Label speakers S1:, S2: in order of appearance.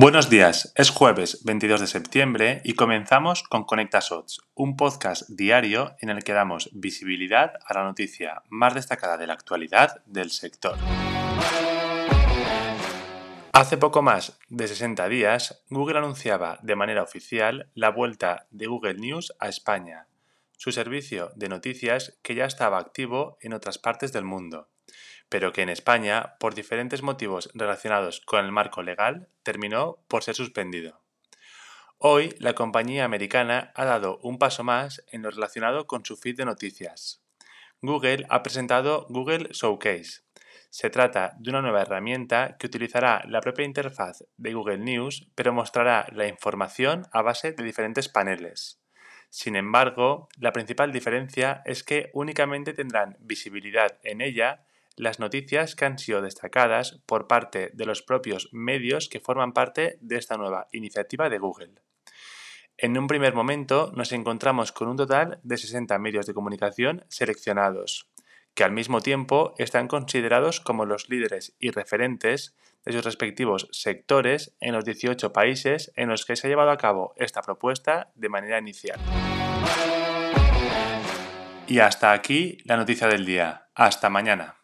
S1: Buenos días, es jueves 22 de septiembre y comenzamos con Conecta Shots, un podcast diario en el que damos visibilidad a la noticia más destacada de la actualidad del sector. Hace poco más de 60 días, Google anunciaba de manera oficial la vuelta de Google News a España, su servicio de noticias que ya estaba activo en otras partes del mundo pero que en España, por diferentes motivos relacionados con el marco legal, terminó por ser suspendido. Hoy, la compañía americana ha dado un paso más en lo relacionado con su feed de noticias. Google ha presentado Google Showcase. Se trata de una nueva herramienta que utilizará la propia interfaz de Google News, pero mostrará la información a base de diferentes paneles. Sin embargo, la principal diferencia es que únicamente tendrán visibilidad en ella las noticias que han sido destacadas por parte de los propios medios que forman parte de esta nueva iniciativa de Google. En un primer momento nos encontramos con un total de 60 medios de comunicación seleccionados, que al mismo tiempo están considerados como los líderes y referentes de sus respectivos sectores en los 18 países en los que se ha llevado a cabo esta propuesta de manera inicial. Y hasta aquí la noticia del día. Hasta mañana.